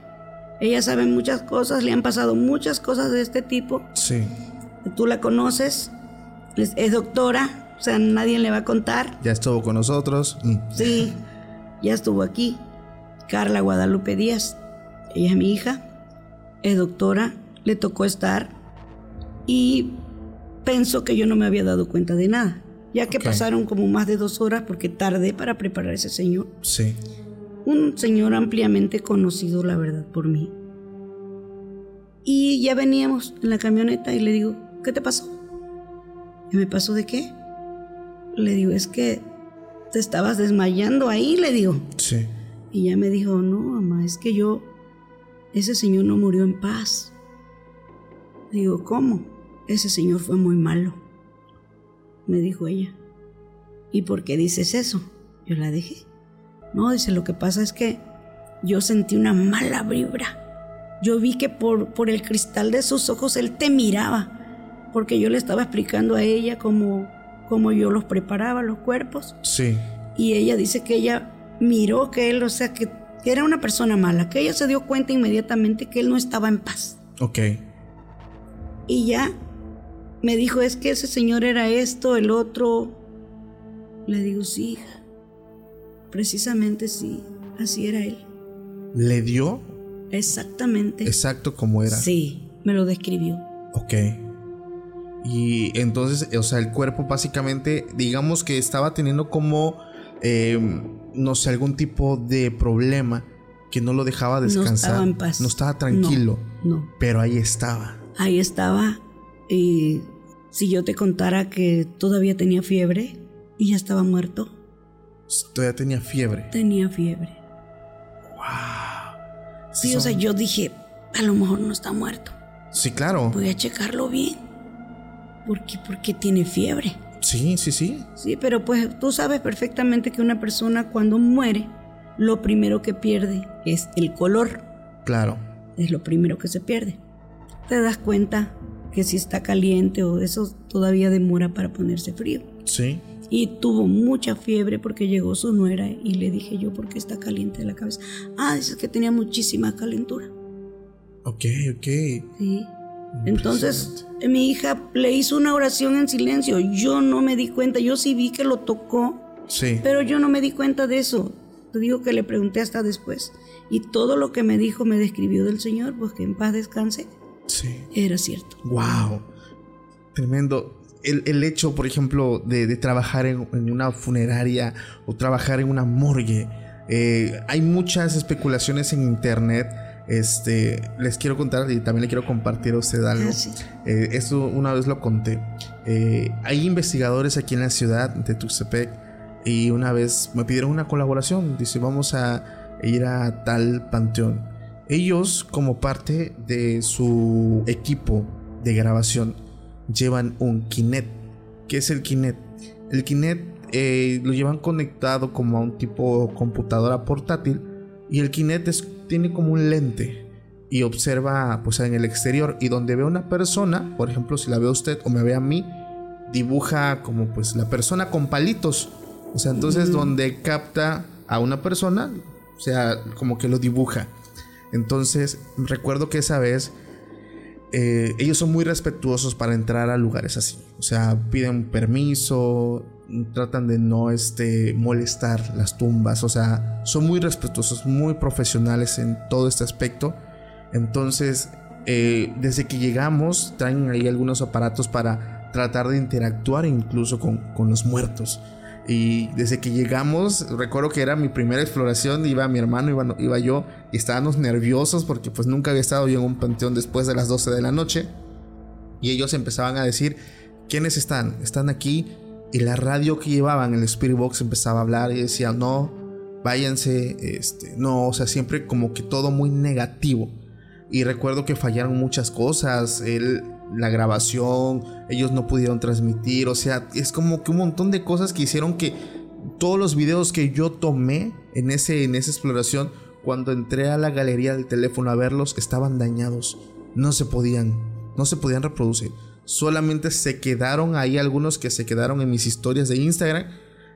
Ella sabe muchas cosas, le han pasado muchas cosas de este tipo. Sí. Tú la conoces, es, doctora, o sea, nadie le va a contar. Ya estuvo con nosotros. Mm. Sí, ya estuvo aquí. Carla Guadalupe Díaz, ella es mi hija, es doctora, le tocó estar y pensó que yo no me había dado cuenta de nada, ya que pasaron como más de dos horas porque tardé para preparar a ese señor. Sí. Un señor ampliamente conocido, la verdad, por mí. Y ya veníamos en la camioneta y le digo, ¿qué te pasó? ¿Y me pasó de qué? Le digo, es que te estabas desmayando ahí, le digo. Sí. Y ella me dijo, no, mamá, es que yo, ese señor no murió en paz. Digo, ¿cómo? Ese señor fue muy malo. Me dijo ella. ¿Y por qué dices eso? Yo la dejé. No, dice, lo que pasa es que yo sentí una mala vibra. Yo vi que por, por el cristal de sus ojos él te miraba, porque yo le estaba explicando a ella cómo, cómo yo los preparaba, los cuerpos. Sí. Y ella dice que ella miró que él, o sea, que, que era una persona mala, que ella se dio cuenta inmediatamente que él no estaba en paz. Ok. Y ya me dijo, es que ese señor era esto, el otro. Le digo, sí, hija. Precisamente sí, así era él. ¿Le dio Exactamente. exacto como era? Sí, me lo describió. Ok. Y entonces, o sea, el cuerpo básicamente, digamos que estaba teniendo como, eh, no sé, algún tipo de problema que no lo dejaba descansar. No estaba en paz. No estaba tranquilo. No, no. Pero ahí estaba. Ahí estaba. Y si yo te contara que todavía tenía fiebre y ya estaba muerto, Todavía tenía fiebre. tenía fiebre. Wow. Sí, o sea, yo dije, a lo mejor no está muerto. Sí, claro. Voy a checarlo bien. ¿Por qué? Porque tiene fiebre. Sí, sí, sí. Sí, pero pues tú sabes perfectamente que una persona cuando muere, lo primero que pierde es el color. Claro. Es lo primero que se pierde. Te das cuenta que si está caliente o eso todavía demora para ponerse frío. Sí. Y tuvo mucha fiebre porque llegó su nuera y le dije yo, ¿por qué está caliente de la cabeza? Ah, dice que tenía muchísima calentura. Ok, ok. Sí. Entonces, mi hija le hizo una oración en silencio. Yo no me di cuenta. Yo sí vi que lo tocó, Sí. pero yo no me di cuenta de eso. Te digo que le pregunté hasta después. Y todo lo que me dijo, me describió del Señor, pues que en paz descanse, Sí. era cierto. Wow. Tremendo. El, el hecho, por ejemplo, de, de trabajar en, en una funeraria o trabajar en una morgue. eh, hay muchas especulaciones en internet. Este, les quiero contar y también le quiero compartir a usted algo. Ah. Eh, esto una vez lo conté. Eh, hay investigadores aquí en la ciudad de Tuxtepec y una vez me pidieron una colaboración. Dice, vamos a ir a tal panteón. Ellos, como parte de su equipo de grabación, llevan un Kinet. ¿Qué es el Kinet? El Kinet eh, lo llevan conectado como a un tipo computadora portátil y el Kinet es- tiene como un lente y observa pues en el exterior y donde ve una persona, por ejemplo, si la ve a usted o me ve a mí, dibuja como pues la persona con palitos. O sea, entonces donde capta a una persona, o sea, como que lo dibuja. Entonces, recuerdo que esa vez eh, ellos son muy respetuosos para entrar a lugares así. O sea, piden permiso, tratan de no este, molestar las tumbas. O sea, son muy respetuosos, muy profesionales en todo este aspecto. Entonces, eh, desde que llegamos, traen ahí algunos aparatos para tratar de interactuar incluso con, con los muertos. Y desde que llegamos, recuerdo que era mi primera exploración, iba mi hermano, iba, iba yo, y estábamos nerviosos porque pues nunca había estado yo en un panteón después de las 12 de la noche. Y ellos empezaban a decir, ¿quiénes están? Están aquí. Y la radio que llevaban, el Spirit Box, empezaba a hablar y decía, no, váyanse, este, no, o sea, siempre como que todo muy negativo. Y recuerdo que fallaron muchas cosas, él la grabación, ellos no pudieron transmitir, o sea, es como que un montón de cosas que hicieron que todos los videos que yo tomé en, ese, en esa exploración, cuando entré a la galería del teléfono a verlos, estaban dañados, no se podían, no se podían reproducir, solamente se quedaron ahí algunos que se quedaron en mis historias de Instagram.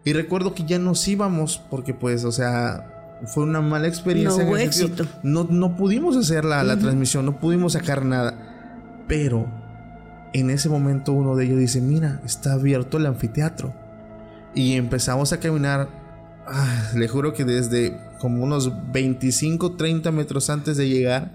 Y recuerdo que ya nos íbamos porque pues, o sea, fue una mala experiencia. No éxito. No, no pudimos hacer la, la transmisión, no pudimos sacar nada. Pero en ese momento uno de ellos dice, mira, está abierto el anfiteatro. Y empezamos a caminar, ah, le juro que desde como unos 25, 30 metros antes de llegar,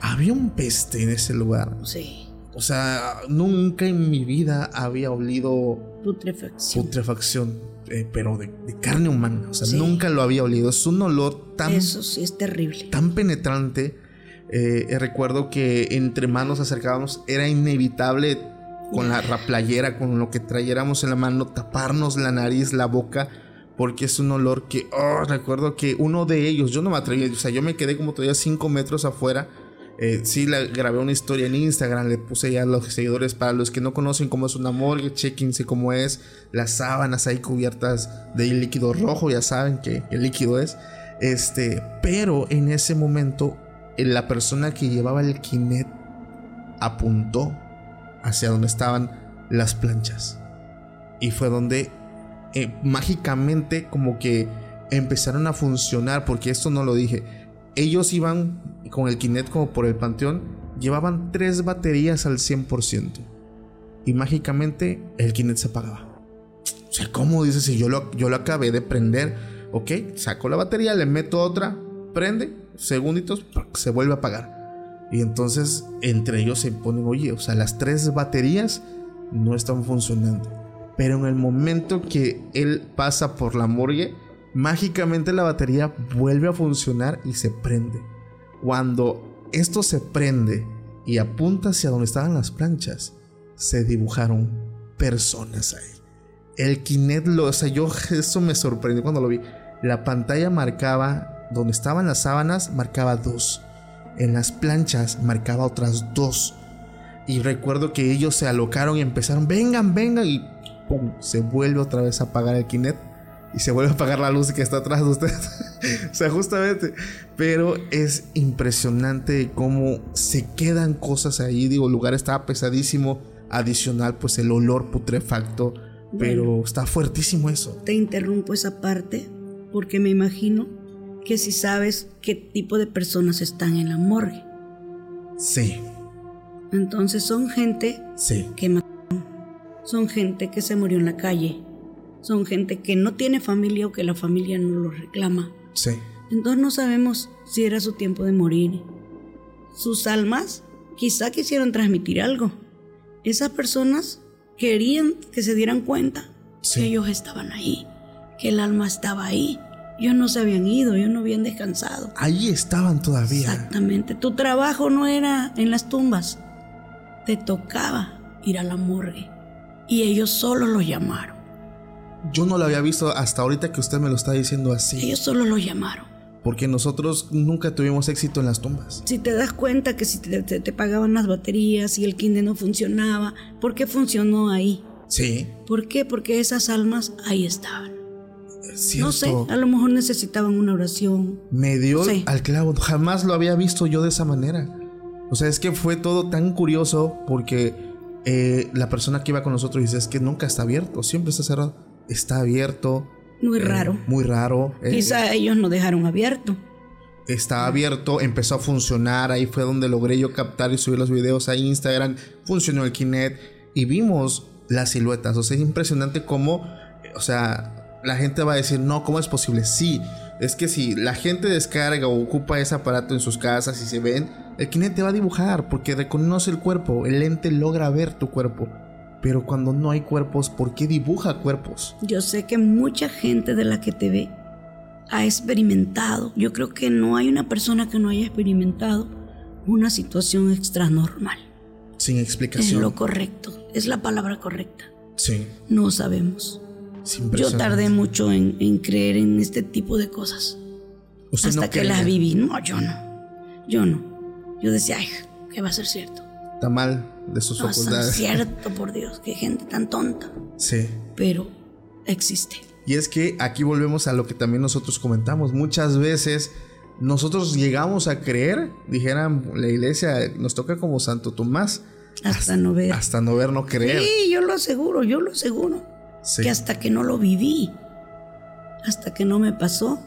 había un peste en ese lugar. Sí. O sea, nunca en mi vida había olido putrefacción. Putrefacción, eh, pero de, carne humana. O sea, nunca lo había olido. Es un olor tan. Eso sí es terrible. Tan penetrante eh, recuerdo que entre manos acercábamos, era inevitable con la, playera, con lo que trayéramos en la mano, taparnos la nariz, la boca, porque es un olor que, oh, recuerdo que uno de ellos, yo no me atreví, o sea, yo me quedé como todavía 5 metros afuera. Eh, sí, la, grabé una historia en Instagram, le puse ya a los seguidores, para los que no conocen cómo es una morgue, chequense cómo es, las sábanas ahí cubiertas de líquido rojo, ya saben que líquido es. Este, pero en ese momento la persona que llevaba el kinet apuntó hacia donde estaban las planchas. Y fue donde eh, mágicamente como que empezaron a funcionar, porque esto no lo dije. Ellos iban con el kinet como por el panteón, llevaban tres baterías al 100%. Y mágicamente el kinet se apagaba. O sea, ¿cómo dices si yo lo, yo lo acabé de prender? Ok, saco la batería, le meto otra, prende segunditos, se vuelve a apagar. Y entonces entre ellos se ponen, oye, o sea, las tres baterías no están funcionando. Pero en el momento que él pasa por la morgue, mágicamente la batería vuelve a funcionar y se prende. Cuando esto se prende y apunta hacia donde estaban las planchas, se dibujaron personas ahí. El Kinect lo, o sea, yo eso me sorprendió cuando lo vi. La pantalla marcaba donde estaban las sábanas marcaba dos. En las planchas marcaba otras dos. Y recuerdo que ellos se alocaron y empezaron, vengan, vengan. Y ¡pum! Se vuelve otra vez a apagar el kinet. Y se vuelve a apagar la luz que está atrás de ustedes. o sea, justamente. Pero es impresionante cómo se quedan cosas ahí. Digo, el lugar estaba pesadísimo. Adicional, pues el olor putrefacto. Pero está fuertísimo eso. Te interrumpo esa parte porque me imagino que si sabes qué tipo de personas están en la morgue. Sí. Entonces son gente sí. que mataron, son gente que se murió en la calle, son gente que no tiene familia o que la familia no lo reclama. Sí. Entonces no sabemos si era su tiempo de morir. Sus almas quizá quisieron transmitir algo. Esas personas querían que se dieran cuenta que ellos estaban ahí, que el alma estaba ahí ellos no se habían ido, ellos no habían descansado. Allí estaban todavía. Exactamente. Tu trabajo no era en las tumbas. Te tocaba ir a la morgue. Y ellos solo los llamaron. Yo no lo había visto hasta ahorita que usted me lo está diciendo así. Ellos solo los llamaron. Porque nosotros nunca tuvimos éxito en las tumbas. Si te das cuenta que si te, pagaban las baterías y el kinder no funcionaba, ¿por qué funcionó ahí? Sí. ¿Por qué? Porque esas almas ahí estaban No sé, a lo mejor necesitaban una oración. Me dio al clavo, jamás lo había visto yo de esa manera. O sea, es que fue todo tan curioso porque eh, la persona que iba con nosotros dice, es que nunca está abierto, siempre está cerrado. Está abierto. Muy eh, raro. Muy raro. Eh. Quizá ellos no dejaron abierto. Está abierto, empezó a funcionar, ahí fue donde logré yo captar y subir los videos a Instagram, funcionó el Kinect y vimos las siluetas. O sea, es impresionante cómo, o sea, la gente va a decir, no, ¿cómo es posible? Sí, es que si la gente descarga o ocupa ese aparato en sus casas y se ven, el Kinect te va a dibujar porque reconoce el cuerpo, el lente logra ver tu cuerpo. Pero cuando no hay cuerpos, ¿por qué dibuja cuerpos? Yo sé que mucha gente de la que te ve ha experimentado, yo creo que no hay una persona que no haya experimentado una situación extra normal. Sin explicación. Es lo correcto, es la palabra correcta. Sí. No sabemos. Yo tardé mucho en, creer en este tipo de cosas. hasta que las viví. No, yo no. Yo no. Yo decía, ay, que va a ser cierto. Está mal de sus no, facultades. Es cierto, por Dios, qué gente tan tonta. Sí. Pero existe. Y es que aquí volvemos a lo que también nosotros comentamos. Muchas veces nosotros llegamos a creer, dijeran la iglesia, nos toca como Santo Tomás. Hasta, no ver. Hasta no ver, no creer. Sí, yo lo aseguro, yo lo aseguro. Que hasta que no lo viví, hasta que no me pasó,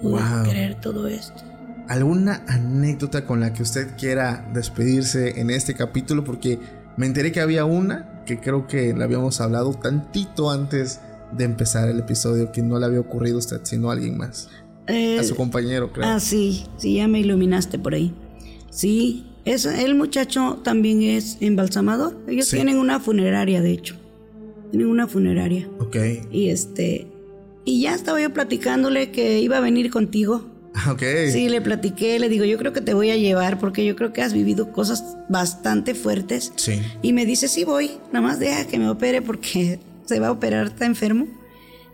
pude creer todo esto. ¿Alguna anécdota con la que usted quiera despedirse en este capítulo? Porque me enteré que había una que creo que la habíamos hablado tantito antes de empezar el episodio, que no le había ocurrido a usted, sino a alguien más. Eh, a su compañero, creo. Ah, sí, sí, ya me iluminaste por ahí. Sí, es, el muchacho también es embalsamador. Ellos tienen una funeraria, de hecho. Tienen una funeraria. Ok. Y este. Y ya estaba yo platicándole que iba a venir contigo Ok. Sí, le platiqué, le digo, yo creo que te voy a llevar porque yo creo que has vivido cosas bastante fuertes. Sí. Y me dice, sí voy, nada más deja que me opere porque se va a operar, está enfermo.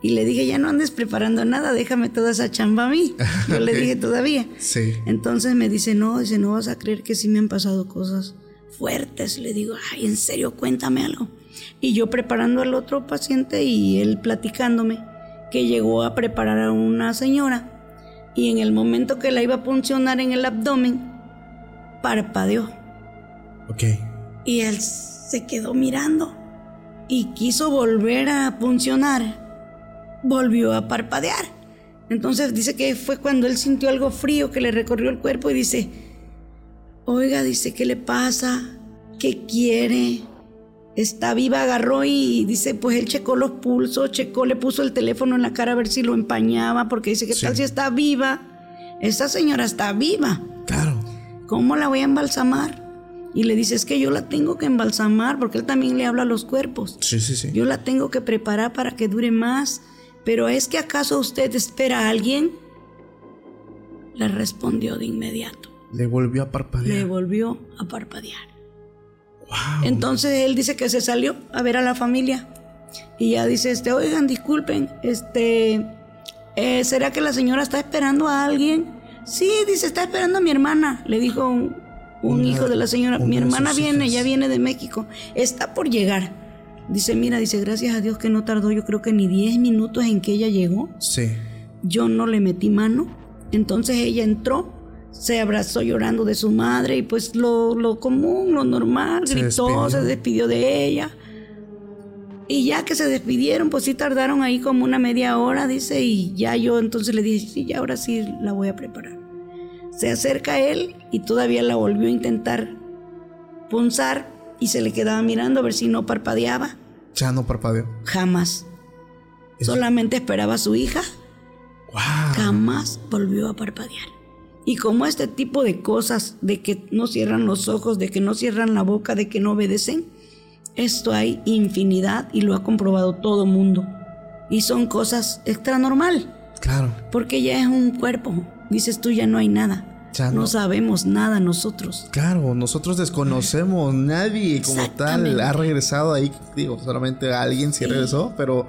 Y le dije, ya no andes preparando nada, déjame toda esa chamba a mí. Yo le dije todavía. Sí. Entonces me dice, no, dice, no vas a creer que sí me han pasado cosas fuertes. Le digo, ay, en serio, cuéntame algo. Y yo preparando al otro paciente y él platicándome que llegó a preparar a una señora y en el momento que la iba a puncionar en el abdomen, parpadeó. Ok. Y él se quedó mirando y quiso volver a puncionar. Volvió a parpadear. Entonces dice que fue cuando él sintió algo frío que le recorrió el cuerpo y dice, oiga, dice, ¿qué le pasa? ¿Qué quiere? está viva, agarró y dice, pues él checó los pulsos, checó, le puso el teléfono en la cara a ver si lo empañaba, porque dice, ¿qué tal si está viva? Esta señora está viva. Claro. ¿Cómo la voy a embalsamar? Y le dice, es que yo la tengo que embalsamar, porque él también le habla a los cuerpos. Sí, sí, sí. Yo la tengo que preparar para que dure más. Pero ¿es que acaso usted espera a alguien? Le respondió de inmediato. Le volvió a parpadear. Le volvió a parpadear. Entonces él dice que se salió a ver a la familia. Y ya dice, este, oigan, disculpen, este, eh, ¿será que la señora está esperando a alguien? Sí, dice, está esperando a mi hermana, le dijo un, hijo de la señora. Mi hermana viene, ya viene de México, está por llegar. Dice, mira, dice, gracias a Dios que no tardó, yo creo que ni 10 minutos en que ella llegó. Sí. Yo no le metí mano. Entonces ella entró, se abrazó llorando de su madre y pues lo, lo común, lo normal, gritó, se despidió de ella. Y ya que se despidieron, pues sí tardaron ahí como una media hora, dice, y ya yo entonces le dije, sí, ya ahora sí la voy a preparar. Se acerca a él y todavía la volvió a intentar punzar y se le quedaba mirando a ver si no parpadeaba. Ya no parpadeó. Jamás. Solamente esperaba a su hija. Jamás volvió a parpadear. Y como este tipo de cosas, de que no cierran los ojos, de que no cierran la boca, de que no obedecen, esto hay infinidad y lo ha comprobado todo mundo. Y son cosas extra normal. Claro. Porque ya es un cuerpo. Dices tú, ya no hay nada. Ya no. sabemos nada nosotros. Claro, nosotros desconocemos. Nadie como tal ha regresado ahí. Digo, solamente alguien sí, regresó, pero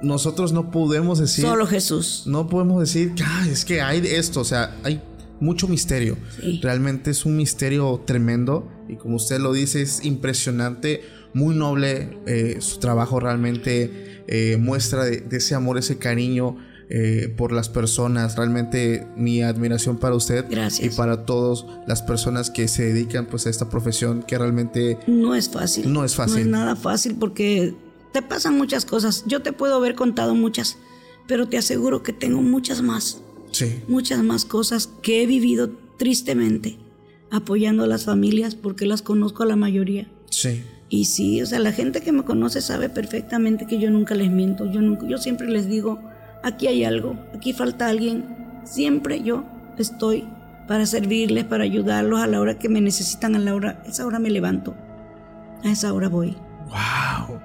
nosotros no podemos decir. Solo Jesús. No podemos decir, ah, es que hay esto. O sea, hay mucho misterio. Realmente es un misterio tremendo y como usted lo dice es impresionante muy noble, eh, su trabajo realmente eh, muestra de, ese amor, ese cariño eh, por las personas. Realmente mi admiración para usted y para todas las personas que se dedican pues a esta profesión que realmente no es fácil. No es fácil. No es nada fácil porque te pasan muchas cosas. Yo te puedo haber contado muchas, pero te aseguro que tengo muchas más. Sí. Muchas más cosas que he vivido tristemente apoyando a las familias porque las conozco a la mayoría. Sí. Y sí, o sea, la gente que me conoce sabe perfectamente que yo nunca les miento, yo nunca, yo siempre les digo, aquí hay algo, aquí falta alguien, siempre yo estoy para servirles, para ayudarlos a la hora que me necesitan, a la hora, a esa hora me levanto, a esa hora voy. Wow,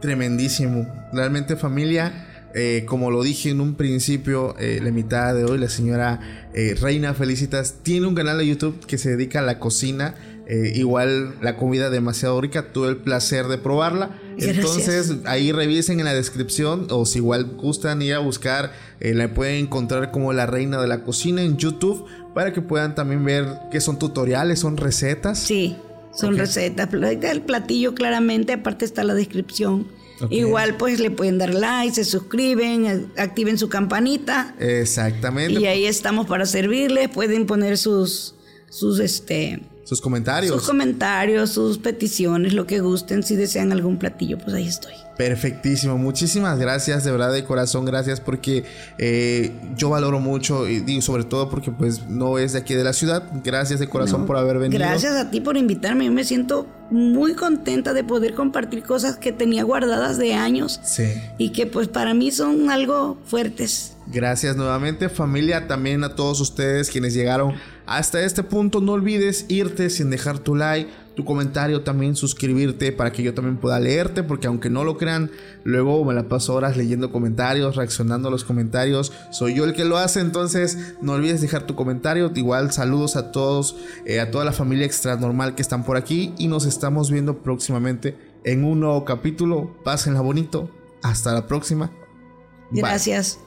tremendísimo, realmente familia. Eh, como lo dije en un principio, eh, la mitad de hoy, la señora eh, Reina Felicitas tiene un canal de YouTube que se dedica a la cocina eh, igual la comida demasiado rica, tuve el placer de probarla. Entonces ahí revisen en la descripción o si igual gustan ir a buscar, la pueden encontrar como la reina de la cocina en YouTube para que puedan también ver que son tutoriales, son recetas. Sí, son recetas. El platillo claramente, aparte está la descripción. Igual pues le pueden dar like, se suscriben, activen su campanita. Exactamente. Y ahí estamos para servirles, pueden poner sus, sus este sus comentarios. Sus comentarios, sus peticiones, lo que gusten, si desean algún platillo, pues ahí estoy. Perfectísimo, muchísimas gracias, de verdad de corazón, gracias porque eh, yo valoro mucho y digo sobre todo porque pues no es de aquí de la ciudad, gracias de corazón por haber venido. Gracias a ti por invitarme, yo me siento muy contenta de poder compartir cosas que tenía guardadas de años sí. y que pues para mí son algo fuertes. Gracias nuevamente familia, también a todos ustedes quienes llegaron hasta este punto, no olvides irte sin dejar tu like, tu comentario, también suscribirte para que yo también pueda leerte, porque aunque no lo crean, luego me la paso horas leyendo comentarios, reaccionando a los comentarios, soy yo el que lo hace, entonces no olvides dejar tu comentario, igual saludos a todos, eh, a toda la familia extra normal que están por aquí y nos estamos viendo próximamente en un nuevo capítulo, pásenla bonito, hasta la próxima. Gracias.